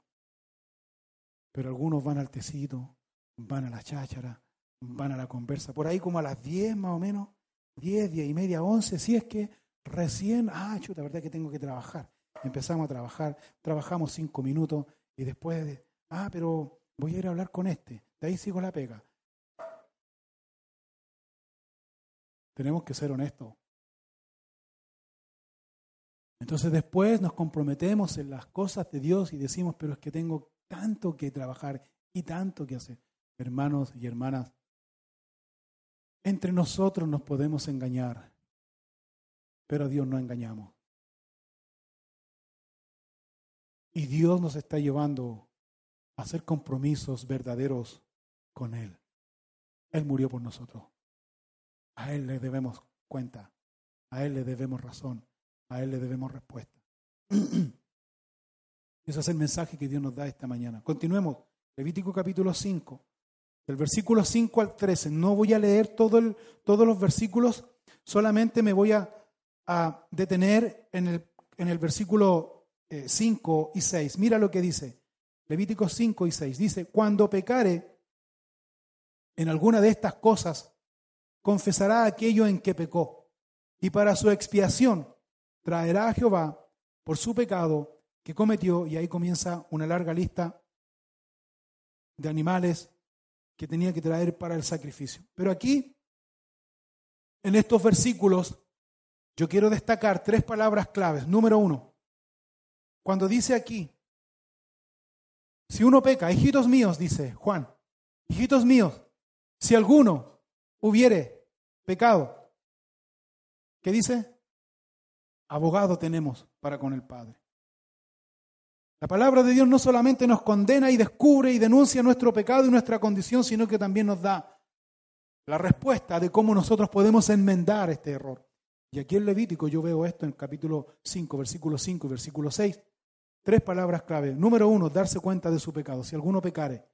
pero algunos van al tecito, van a la cháchara, van a la conversa. Por ahí como a las 10 más o menos, 10, 10 y media, 11, si es que recién, ah, chuta, verdad que tengo que trabajar. Empezamos a trabajar, trabajamos cinco minutos y después, de, ah, pero voy a ir a hablar con este, de ahí sigo la pega. Tenemos que ser honestos. Entonces después nos comprometemos en las cosas de Dios y decimos, pero es que tengo tanto que trabajar y tanto que hacer. Hermanos y hermanas, entre nosotros nos podemos engañar, pero a Dios no engañamos. Y Dios nos está llevando a hacer compromisos verdaderos con Él. Él murió por nosotros. A Él le debemos cuenta. A Él le debemos razón. A Él le debemos respuesta. Ese es el mensaje que Dios nos da esta mañana. Continuemos. Levítico capítulo 5 del versículo 5 al 13. No voy a leer todo el, todos los versículos, solamente me voy a, detener en el, en el versículo 5 eh, y 6. Mira lo que dice. Levítico 5 y 6. Dice, cuando pecare en alguna de estas cosas, confesará aquello en que pecó. Y para su expiación traerá a Jehová por su pecado que cometió, y ahí comienza una larga lista de animales que tenía que traer para el sacrificio. Pero aquí, en estos versículos, yo quiero destacar tres palabras claves. Número uno, cuando dice aquí, si uno peca, hijitos míos, dice Juan, hijitos míos, si alguno hubiere pecado, ¿qué dice? Abogado tenemos para con el Padre. La palabra de Dios no solamente nos condena y descubre y denuncia nuestro pecado y nuestra condición, sino que también nos da la respuesta de cómo nosotros podemos enmendar este error. Y aquí en Levítico yo veo esto en el capítulo 5, versículo 5 y versículo 6. Tres palabras clave. Número uno, darse cuenta de su pecado. Si alguno pecare,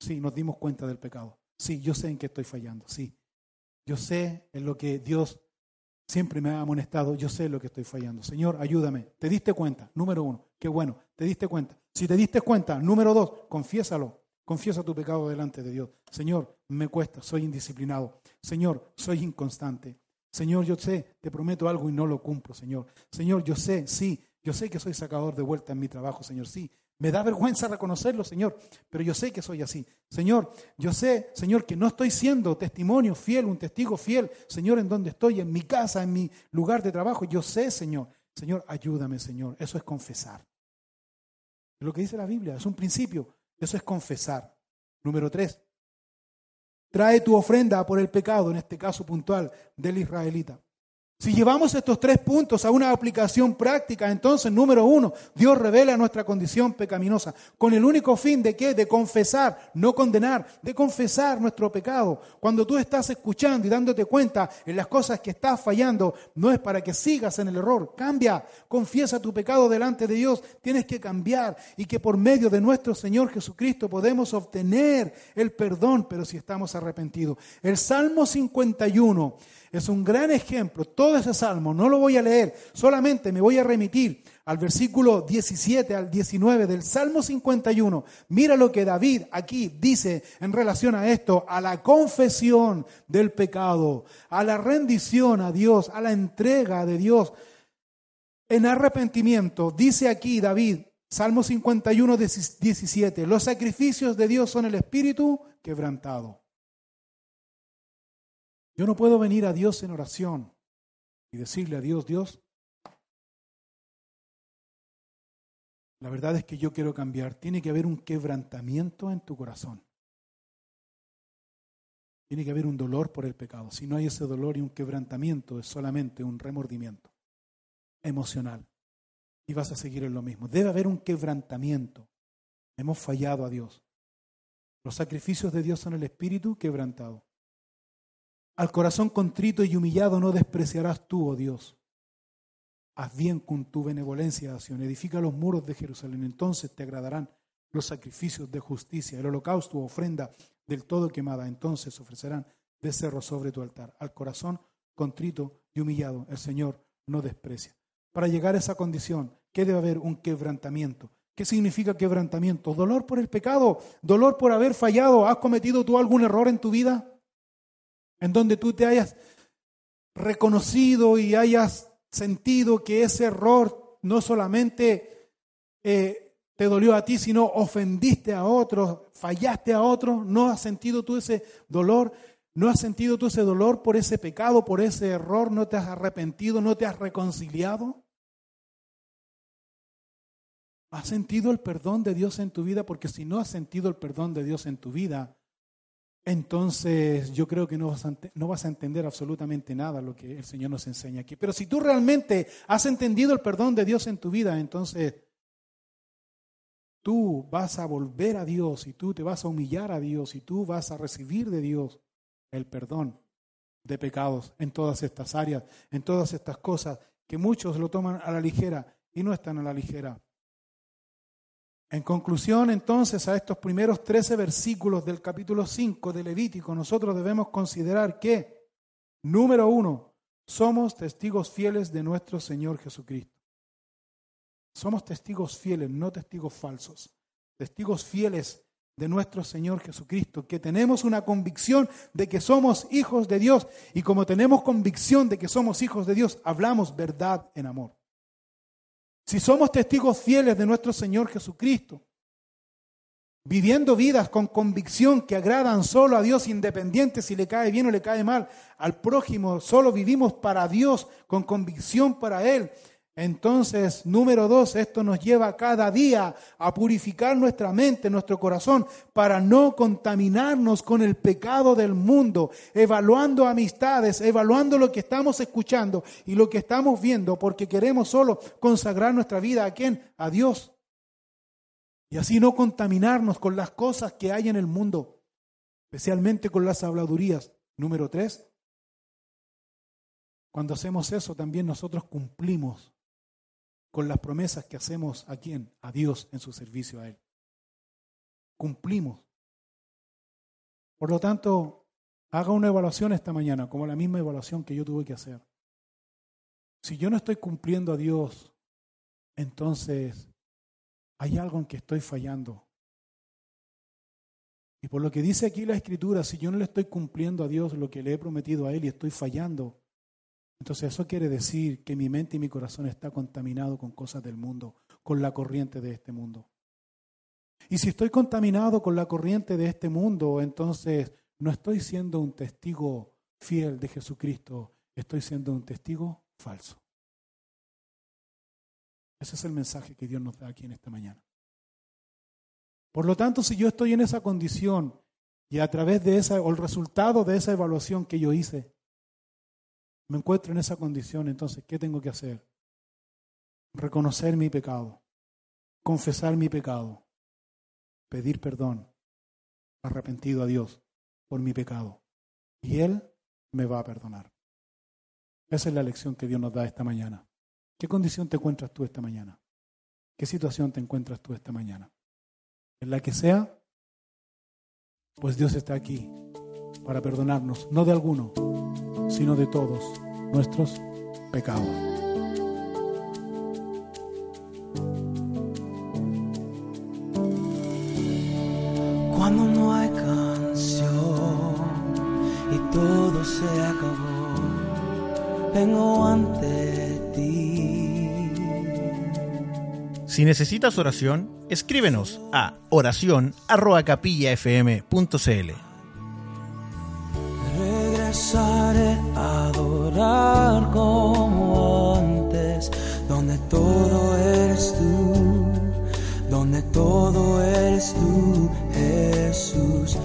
sí, nos dimos cuenta del pecado. Sí, yo sé en qué estoy fallando. Sí, yo sé en lo que Dios siempre me ha amonestado. Yo sé lo que estoy fallando. Señor, ayúdame. ¿Te diste cuenta? Número uno, qué bueno. ¿Te diste cuenta? Si te diste cuenta, número dos, confiésalo. Confiesa tu pecado delante de Dios. Señor, me cuesta, soy indisciplinado. Señor, soy inconstante. Señor, yo sé, te prometo algo y no lo cumplo, Señor. Señor, yo sé, sí, yo sé que soy sacador de vuelta en mi trabajo, Señor, sí. Me da vergüenza reconocerlo, Señor, pero yo sé que soy así. Señor, yo sé, Señor, que no estoy siendo testimonio fiel, un testigo fiel, Señor, en donde estoy, en mi casa, en mi lugar de trabajo. Yo sé, Señor. Señor, ayúdame, Señor. Eso es confesar. Es lo que dice la Biblia, es un principio. Eso es confesar. Número tres, trae tu ofrenda por el pecado, en este caso puntual del israelita. Si llevamos estos tres puntos a una aplicación práctica, entonces, número uno, Dios revela nuestra condición pecaminosa, con el único fin de qué? De confesar, no condenar, de confesar nuestro pecado. Cuando tú estás escuchando y dándote cuenta en las cosas que estás fallando, no es para que sigas en el error. Cambia, confiesa tu pecado delante de Dios. Tienes que cambiar y que por medio de nuestro Señor Jesucristo podemos obtener el perdón, pero si estamos arrepentidos. El Salmo 51 es un gran ejemplo. Todo ese salmo no lo voy a leer, solamente me voy a remitir al versículo 17 al 19 del Salmo 51. Mira lo que David aquí dice en relación a esto, a la confesión del pecado, a la rendición a Dios, a la entrega de Dios. En arrepentimiento, dice aquí David, Salmo 51, 17, los sacrificios de Dios son el espíritu quebrantado. Yo no puedo venir a Dios en oración y decirle a Dios, Dios, la verdad es que yo quiero cambiar. Tiene que haber un quebrantamiento en tu corazón. Tiene que haber un dolor por el pecado. Si no hay ese dolor y un quebrantamiento, es solamente un remordimiento emocional. Y vas a seguir en lo mismo. Debe haber un quebrantamiento. Hemos fallado a Dios. Los sacrificios de Dios son el espíritu quebrantado. Al corazón contrito y humillado no despreciarás tú, oh Dios. Haz bien con tu benevolencia, acción. Edifica los muros de Jerusalén. Entonces te agradarán los sacrificios de justicia, el holocausto, ofrenda del todo quemada. Entonces ofrecerán becerro sobre tu altar. Al corazón contrito y humillado, el Señor no desprecia. Para llegar a esa condición, ¿qué debe haber? Un quebrantamiento. ¿Qué significa quebrantamiento? Dolor por el pecado, dolor por haber fallado. ¿Has cometido tú algún error en tu vida? En donde tú te hayas reconocido y hayas sentido que ese error no solamente eh, te dolió a ti, sino ofendiste a otros, fallaste a otros, ¿no has sentido tú ese dolor? ¿No has sentido tú ese dolor por ese pecado, por ese error? ¿No te has arrepentido? ¿No te has reconciliado? ¿Has sentido el perdón de Dios en tu vida? Porque si no has sentido el perdón de Dios en tu vida, entonces yo creo que no vas, a, entender absolutamente nada lo que el Señor nos enseña aquí. Pero si tú realmente has entendido el perdón de Dios en tu vida, entonces tú vas a volver a Dios y tú te vas a humillar a Dios y tú vas a recibir de Dios el perdón de pecados en todas estas áreas, en todas estas cosas que muchos lo toman a la ligera y no están a la ligera. En conclusión, entonces, a estos primeros 13 versículos del capítulo 5 de Levítico, nosotros debemos considerar que, número uno, somos testigos fieles de nuestro Señor Jesucristo. Somos testigos fieles, no testigos falsos. Testigos fieles de nuestro Señor Jesucristo, que tenemos una convicción de que somos hijos de Dios y como tenemos convicción de que somos hijos de Dios, hablamos verdad en amor. Si somos testigos fieles de nuestro Señor Jesucristo, viviendo vidas con convicción que agradan solo a Dios, independiente si le cae bien o le cae mal, al prójimo, solo vivimos para Dios, con convicción para Él. Entonces, número dos, esto nos lleva cada día a purificar nuestra mente, nuestro corazón, para no contaminarnos con el pecado del mundo, evaluando amistades, evaluando lo que estamos escuchando y lo que estamos viendo, porque queremos solo consagrar nuestra vida a quién? A Dios. Y así no contaminarnos con las cosas que hay en el mundo, especialmente con las habladurías. Número tres, cuando hacemos eso también nosotros cumplimos con las promesas que hacemos a quién? A Dios en su servicio a Él. Cumplimos. Por lo tanto, haga una evaluación esta mañana, como la misma evaluación que yo tuve que hacer. Si yo no estoy cumpliendo a Dios, entonces hay algo en que estoy fallando. Y por lo que dice aquí la Escritura, si yo no le estoy cumpliendo a Dios lo que le he prometido a Él y estoy fallando, entonces eso quiere decir que mi mente y mi corazón está contaminado con cosas del mundo, con la corriente de este mundo. Y si estoy contaminado con la corriente de este mundo, entonces no estoy siendo un testigo fiel de Jesucristo, estoy siendo un testigo falso. Ese es el mensaje que Dios nos da aquí en esta mañana. Por lo tanto, si yo estoy en esa condición y a través de esa, o el resultado de esa evaluación que yo hice, me encuentro en esa condición, entonces, ¿qué tengo que hacer? Reconocer mi pecado, confesar mi pecado, pedir perdón, arrepentido a Dios por mi pecado. Y Él me va a perdonar. Esa es la lección que Dios nos da esta mañana. ¿Qué condición te encuentras tú esta mañana? ¿Qué situación te encuentras tú esta mañana? En la que sea, pues Dios está aquí para perdonarnos, no de alguno, sino de todos nuestros pecados. Cuando no hay canción y todo se acabó, vengo ante Si necesitas oración, escríbenos a oración@capillafm.cl. como antes, donde todo eres tú, donde todo eres tú, Jesús.